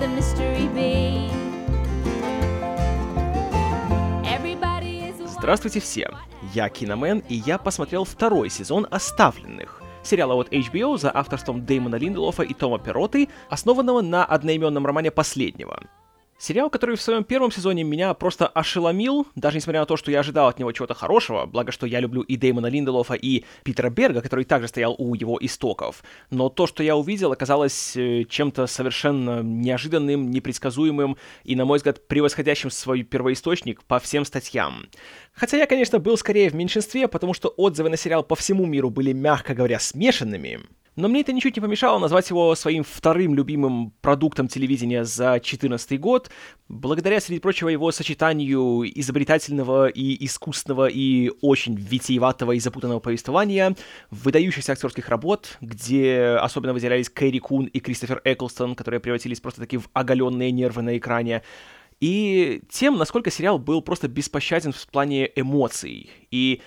the mystery be. Здравствуйте все! Я Киномен, и я посмотрел второй сезон «Оставленных», сериала от HBO за авторством Дэймона Линделофа и Тома Перроты, основанного на одноименном романе последнего. Сериал, который в своем первом сезоне меня просто ошеломил, даже несмотря на то, что я ожидал от него чего-то хорошего, благо что я люблю и Дэймона Линделофа, и Питера Берга, который также стоял у его истоков. Но то, что я увидел, оказалось э, чем-то совершенно неожиданным, непредсказуемым и, на мой взгляд, превосходящим свой первоисточник по всем статьям. Хотя я, конечно, был скорее в меньшинстве, потому что отзывы на сериал по всему миру были, мягко говоря, смешанными. Но мне это ничуть не помешало назвать его своим вторым любимым продуктом телевидения за 2014 год, благодаря, среди прочего, его сочетанию изобретательного и искусственного и очень витиеватого и запутанного повествования, выдающихся актерских работ, где особенно выделялись Кэрри Кун и Кристофер Эклстон, которые превратились просто-таки в оголенные нервы на экране, и тем, насколько сериал был просто беспощаден в плане эмоций. И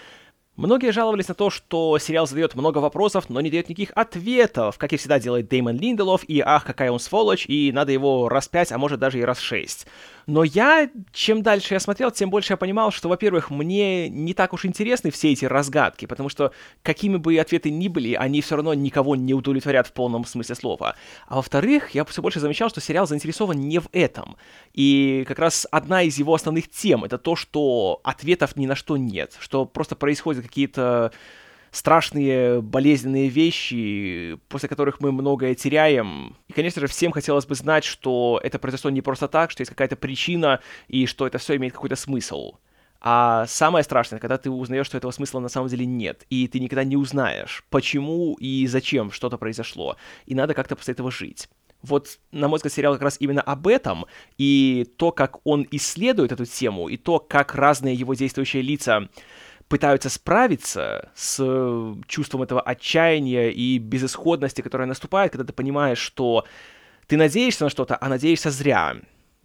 Многие жаловались на то, что сериал задает много вопросов, но не дает никаких ответов, как и всегда делает Дэймон Линделов, и ах, какая он сволочь, и надо его раз пять, а может даже и раз шесть. Но я, чем дальше я смотрел, тем больше я понимал, что, во-первых, мне не так уж интересны все эти разгадки, потому что какими бы ответы ни были, они все равно никого не удовлетворят в полном смысле слова. А во-вторых, я все больше замечал, что сериал заинтересован не в этом. И как раз одна из его основных тем — это то, что ответов ни на что нет, что просто происходят какие-то страшные, болезненные вещи, после которых мы многое теряем. И, конечно же, всем хотелось бы знать, что это произошло не просто так, что есть какая-то причина, и что это все имеет какой-то смысл. А самое страшное, когда ты узнаешь, что этого смысла на самом деле нет, и ты никогда не узнаешь, почему и зачем что-то произошло, и надо как-то после этого жить. Вот, на мой взгляд, сериал как раз именно об этом, и то, как он исследует эту тему, и то, как разные его действующие лица пытаются справиться с э, чувством этого отчаяния и безысходности, которое наступает, когда ты понимаешь, что ты надеешься на что-то, а надеешься зря.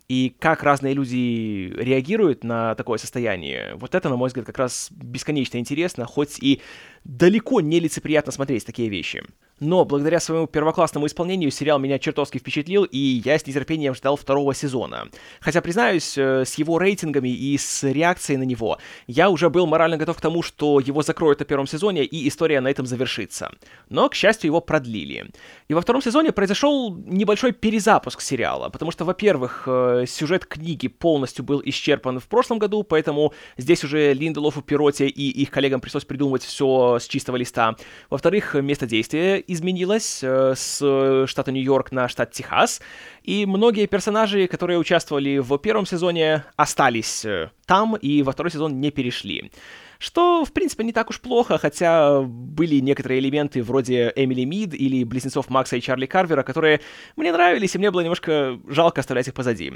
И как разные люди реагируют на такое состояние, вот это, на мой взгляд, как раз бесконечно интересно, хоть и далеко не лицеприятно смотреть такие вещи. Но благодаря своему первоклассному исполнению сериал меня чертовски впечатлил, и я с нетерпением ждал второго сезона. Хотя, признаюсь, э, с его рейтингами и с реакцией на него, я уже был морально готов к тому, что его закроют на первом сезоне, и история на этом завершится. Но, к счастью, его продлили. И во втором сезоне произошел небольшой перезапуск сериала, потому что, во-первых, э, сюжет книги полностью был исчерпан в прошлом году, поэтому здесь уже Линделофу, Пироте и их коллегам пришлось придумывать все с чистого листа. Во-вторых, место действия изменилось э, с штата Нью-Йорк на штат Техас, и многие персонажи, которые участвовали в первом сезоне, остались э, там и во второй сезон не перешли. Что, в принципе, не так уж плохо, хотя были некоторые элементы вроде Эмили Мид или близнецов Макса и Чарли Карвера, которые мне нравились, и мне было немножко жалко оставлять их позади.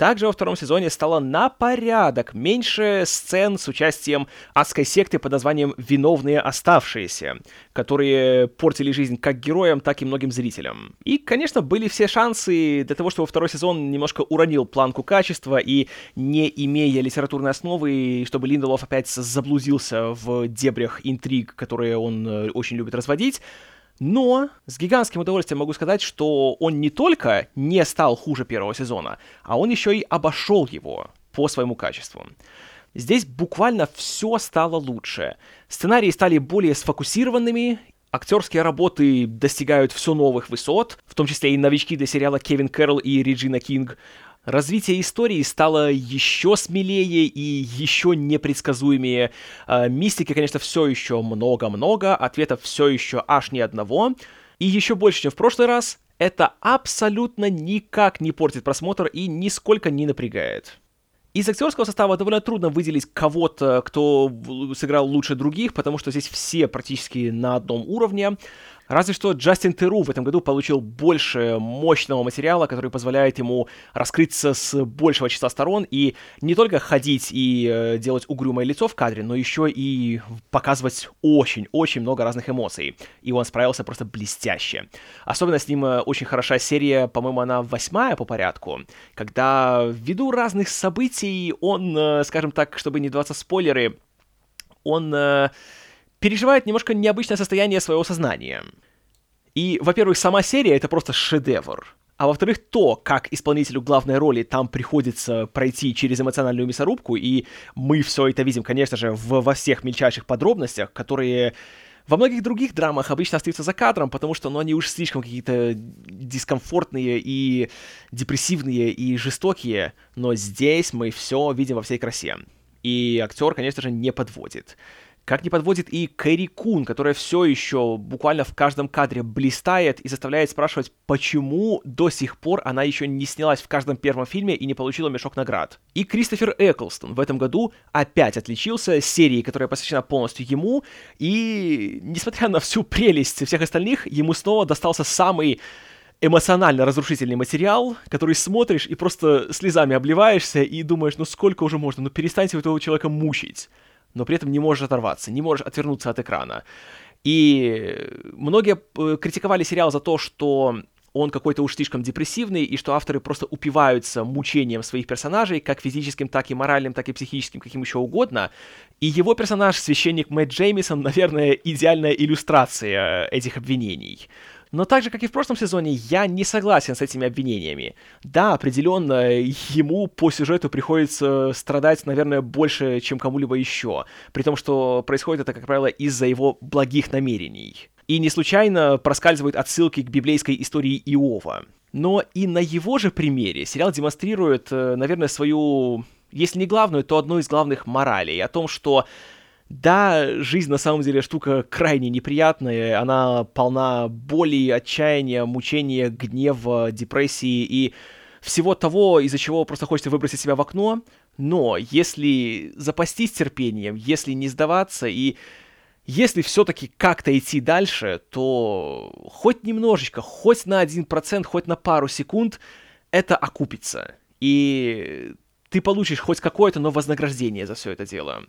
Также во втором сезоне стало на порядок меньше сцен с участием адской секты под названием «Виновные оставшиеся», которые портили жизнь как героям, так и многим зрителям. И, конечно, были все шансы для того, чтобы второй сезон немножко уронил планку качества и, не имея литературной основы, чтобы Линделов опять заблудился в дебрях интриг, которые он э, очень любит разводить, но с гигантским удовольствием могу сказать, что он не только не стал хуже первого сезона, а он еще и обошел его по своему качеству. Здесь буквально все стало лучше. Сценарии стали более сфокусированными, актерские работы достигают все новых высот, в том числе и новички для сериала Кевин Кэрролл и Реджина Кинг. Развитие истории стало еще смелее и еще непредсказуемее. Э, мистики, конечно, все еще много-много, ответов все еще аж ни одного. И еще больше, чем в прошлый раз, это абсолютно никак не портит просмотр и нисколько не напрягает. Из актерского состава довольно трудно выделить кого-то, кто сыграл лучше других, потому что здесь все практически на одном уровне. Разве что Джастин Теру в этом году получил больше мощного материала, который позволяет ему раскрыться с большего числа сторон и не только ходить и э, делать угрюмое лицо в кадре, но еще и показывать очень-очень много разных эмоций. И он справился просто блестяще. Особенно с ним э, очень хороша серия, по-моему, она восьмая по порядку, когда ввиду разных событий он, э, скажем так, чтобы не даваться спойлеры, он... Переживает немножко необычное состояние своего сознания. И, во-первых, сама серия — это просто шедевр. А во-вторых, то, как исполнителю главной роли там приходится пройти через эмоциональную мясорубку, и мы все это видим, конечно же, в, во всех мельчайших подробностях, которые во многих других драмах обычно остаются за кадром, потому что ну, они уж слишком какие-то дискомфортные и депрессивные и жестокие, но здесь мы все видим во всей красе. И актер, конечно же, не подводит. Как не подводит и Кэрри Кун, которая все еще буквально в каждом кадре блистает и заставляет спрашивать, почему до сих пор она еще не снялась в каждом первом фильме и не получила мешок наград. И Кристофер Эклстон в этом году опять отличился серией, которая посвящена полностью ему, и несмотря на всю прелесть всех остальных, ему снова достался самый эмоционально разрушительный материал, который смотришь и просто слезами обливаешься и думаешь, ну сколько уже можно, ну перестаньте этого человека мучить но при этом не можешь оторваться, не можешь отвернуться от экрана. И многие э, критиковали сериал за то, что он какой-то уж слишком депрессивный, и что авторы просто упиваются мучением своих персонажей, как физическим, так и моральным, так и психическим, каким еще угодно. И его персонаж, священник Мэтт Джеймисон, наверное, идеальная иллюстрация этих обвинений. Но так же, как и в прошлом сезоне, я не согласен с этими обвинениями. Да, определенно, ему по сюжету приходится страдать, наверное, больше, чем кому-либо еще. При том, что происходит это, как правило, из-за его благих намерений. И не случайно проскальзывают отсылки к библейской истории Иова. Но и на его же примере сериал демонстрирует, э, наверное, свою, если не главную, то одну из главных моралей о том, что да, жизнь на самом деле штука крайне неприятная, она полна боли, отчаяния, мучения, гнева, депрессии и всего того, из-за чего просто хочется выбросить себя в окно, но если запастись терпением, если не сдаваться и если все-таки как-то идти дальше, то хоть немножечко, хоть на 1%, хоть на пару секунд, это окупится. И ты получишь хоть какое-то, но вознаграждение за все это дело.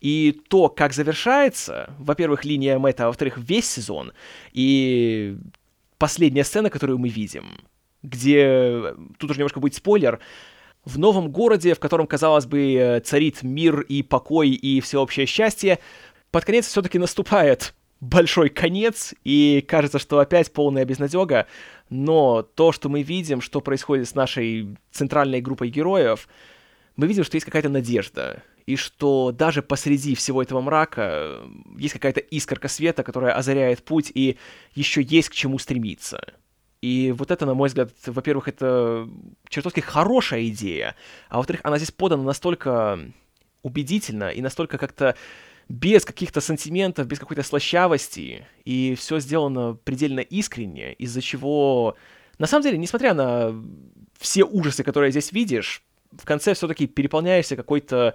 И то, как завершается, во-первых, линия Мэтта, а во-вторых, весь сезон, и последняя сцена, которую мы видим, где, тут уже немножко будет спойлер, в новом городе, в котором, казалось бы, царит мир и покой и всеобщее счастье, под конец все-таки наступает большой конец, и кажется, что опять полная безнадега, но то, что мы видим, что происходит с нашей центральной группой героев, мы видим, что есть какая-то надежда и что даже посреди всего этого мрака э, есть какая-то искорка света, которая озаряет путь, и еще есть к чему стремиться. И вот это, на мой взгляд, во-первых, это чертовски хорошая идея, а во-вторых, она здесь подана настолько убедительно и настолько как-то без каких-то сантиментов, без какой-то слащавости, и все сделано предельно искренне, из-за чего, на самом деле, несмотря на все ужасы, которые здесь видишь, в конце все-таки переполняешься какой-то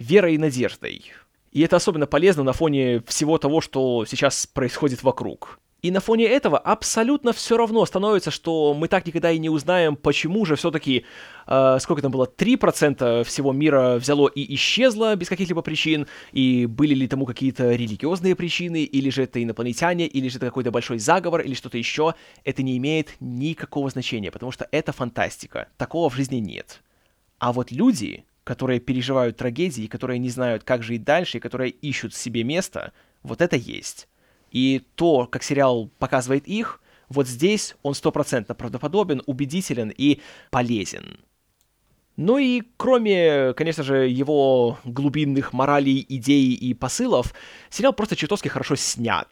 верой и надеждой. И это особенно полезно на фоне всего того, что сейчас происходит вокруг. И на фоне этого абсолютно все равно становится, что мы так никогда и не узнаем, почему же все-таки, э, сколько там было, 3% всего мира взяло и исчезло без каких-либо причин, и были ли тому какие-то религиозные причины, или же это инопланетяне, или же это какой-то большой заговор, или что-то еще, это не имеет никакого значения, потому что это фантастика, такого в жизни нет. А вот люди, которые переживают трагедии, которые не знают, как жить дальше, и которые ищут себе место, вот это есть. И то, как сериал показывает их, вот здесь он стопроцентно правдоподобен, убедителен и полезен. Ну и кроме, конечно же, его глубинных моралей, идей и посылов, сериал просто чертовски хорошо снят.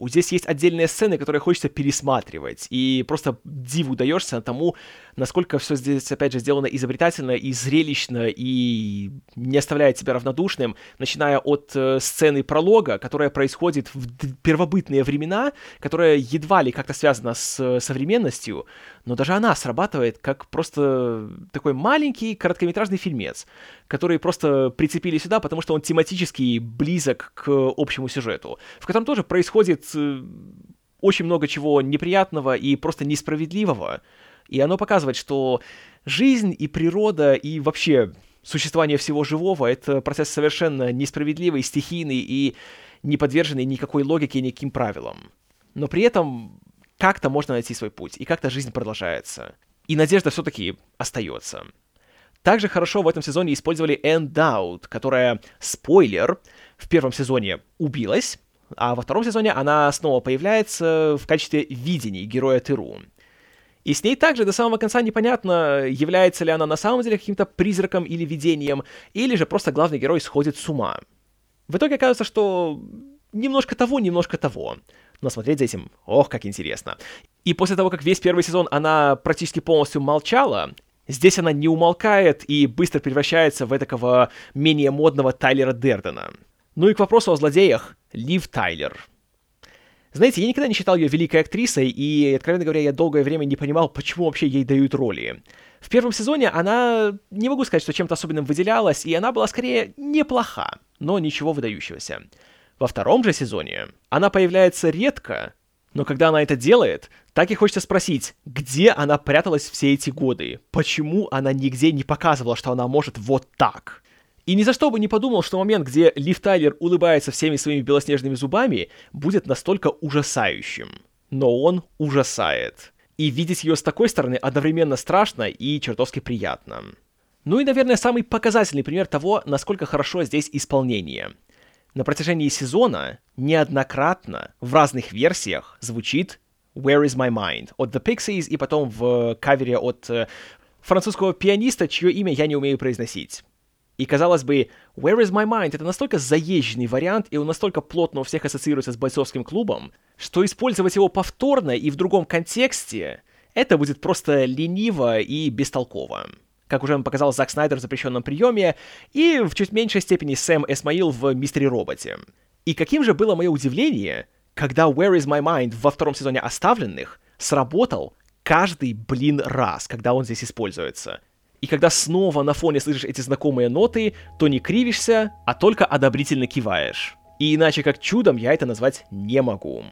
Здесь есть отдельные сцены, которые хочется пересматривать, и просто диву даешься тому, насколько все здесь, опять же, сделано изобретательно и зрелищно, и не оставляет тебя равнодушным, начиная от э, сцены пролога, которая происходит в первобытные времена, которая едва ли как-то связана с э, современностью, но даже она срабатывает как просто такой маленький короткометражный фильмец, который просто прицепили сюда, потому что он тематически близок к общему сюжету, в котором тоже происходит э, очень много чего неприятного и просто несправедливого, и оно показывает, что жизнь и природа и вообще существование всего живого — это процесс совершенно несправедливый, стихийный и не подверженный никакой логике и никаким правилам. Но при этом как-то можно найти свой путь, и как-то жизнь продолжается. И надежда все-таки остается. Также хорошо в этом сезоне использовали Энн которая, спойлер, в первом сезоне убилась, а во втором сезоне она снова появляется в качестве видений героя Тыру. И с ней также до самого конца непонятно, является ли она на самом деле каким-то призраком или видением, или же просто главный герой сходит с ума. В итоге оказывается, что немножко того, немножко того. Но смотреть за этим, ох, как интересно. И после того, как весь первый сезон она практически полностью молчала, здесь она не умолкает и быстро превращается в такого менее модного Тайлера Дердена. Ну и к вопросу о злодеях. Лив Тайлер. Знаете, я никогда не считал ее великой актрисой, и, откровенно говоря, я долгое время не понимал, почему вообще ей дают роли. В первом сезоне она, не могу сказать, что чем-то особенным выделялась, и она была скорее неплоха, но ничего выдающегося. Во втором же сезоне она появляется редко, но когда она это делает, так и хочется спросить, где она пряталась все эти годы? Почему она нигде не показывала, что она может вот так? И ни за что бы не подумал, что момент, где Лив Тайлер улыбается всеми своими белоснежными зубами, будет настолько ужасающим. Но он ужасает. И видеть ее с такой стороны одновременно страшно и чертовски приятно. Ну и, наверное, самый показательный пример того, насколько хорошо здесь исполнение. На протяжении сезона неоднократно в разных версиях звучит Where is my mind от The Pixies и потом в кавере от э, французского пианиста, чье имя я не умею произносить. И, казалось бы, Where is my mind? Это настолько заезженный вариант, и он настолько плотно у всех ассоциируется с бойцовским клубом, что использовать его повторно и в другом контексте, это будет просто лениво и бестолково. Как уже показал Зак Снайдер в запрещенном приеме, и в чуть меньшей степени Сэм Эсмаил в Мистере Роботе. И каким же было мое удивление, когда Where is my mind во втором сезоне оставленных сработал каждый, блин, раз, когда он здесь используется — и когда снова на фоне слышишь эти знакомые ноты, то не кривишься, а только одобрительно киваешь. И иначе как чудом я это назвать не могу.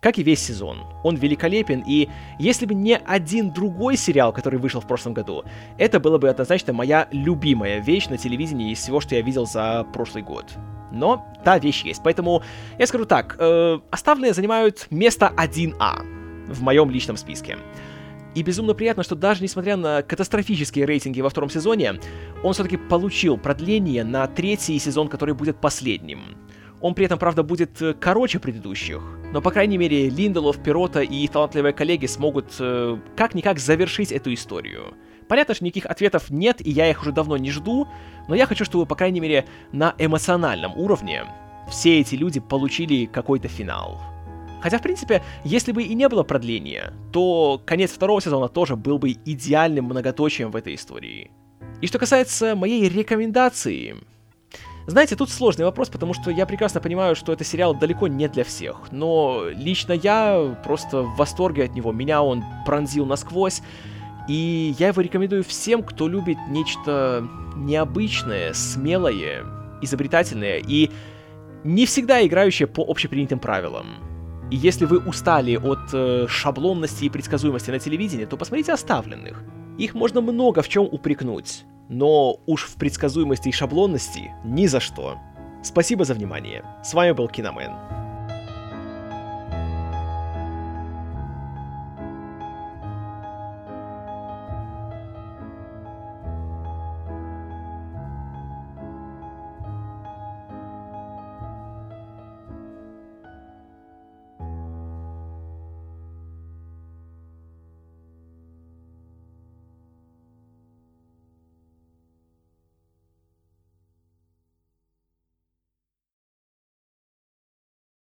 Как и весь сезон. Он великолепен, и если бы не один другой сериал, который вышел в прошлом году, это было бы однозначно моя любимая вещь на телевидении из всего, что я видел за прошлый год. Но та вещь есть. Поэтому я скажу так, э, оставленные занимают место 1А в моем личном списке. И безумно приятно, что даже несмотря на катастрофические рейтинги во втором сезоне, он все-таки получил продление на третий сезон, который будет последним. Он при этом, правда, будет э, короче предыдущих, но, по крайней мере, Линделов, Пирота и талантливые коллеги смогут э, как-никак завершить эту историю. Понятно, что никаких ответов нет, и я их уже давно не жду, но я хочу, чтобы, по крайней мере, на эмоциональном уровне все эти люди получили какой-то финал. Хотя, в принципе, если бы и не было продления, то конец второго сезона тоже был бы идеальным многоточием в этой истории. И что касается моей рекомендации, знаете, тут сложный вопрос, потому что я прекрасно понимаю, что это сериал далеко не для всех, но лично я просто в восторге от него, меня он пронзил насквозь, и я его рекомендую всем, кто любит нечто необычное, смелое, изобретательное и не всегда играющее по общепринятым правилам. И если вы устали от э, шаблонности и предсказуемости на телевидении, то посмотрите «Оставленных». Их можно много в чем упрекнуть, но уж в предсказуемости и шаблонности ни за что. Спасибо за внимание. С вами был Киномен.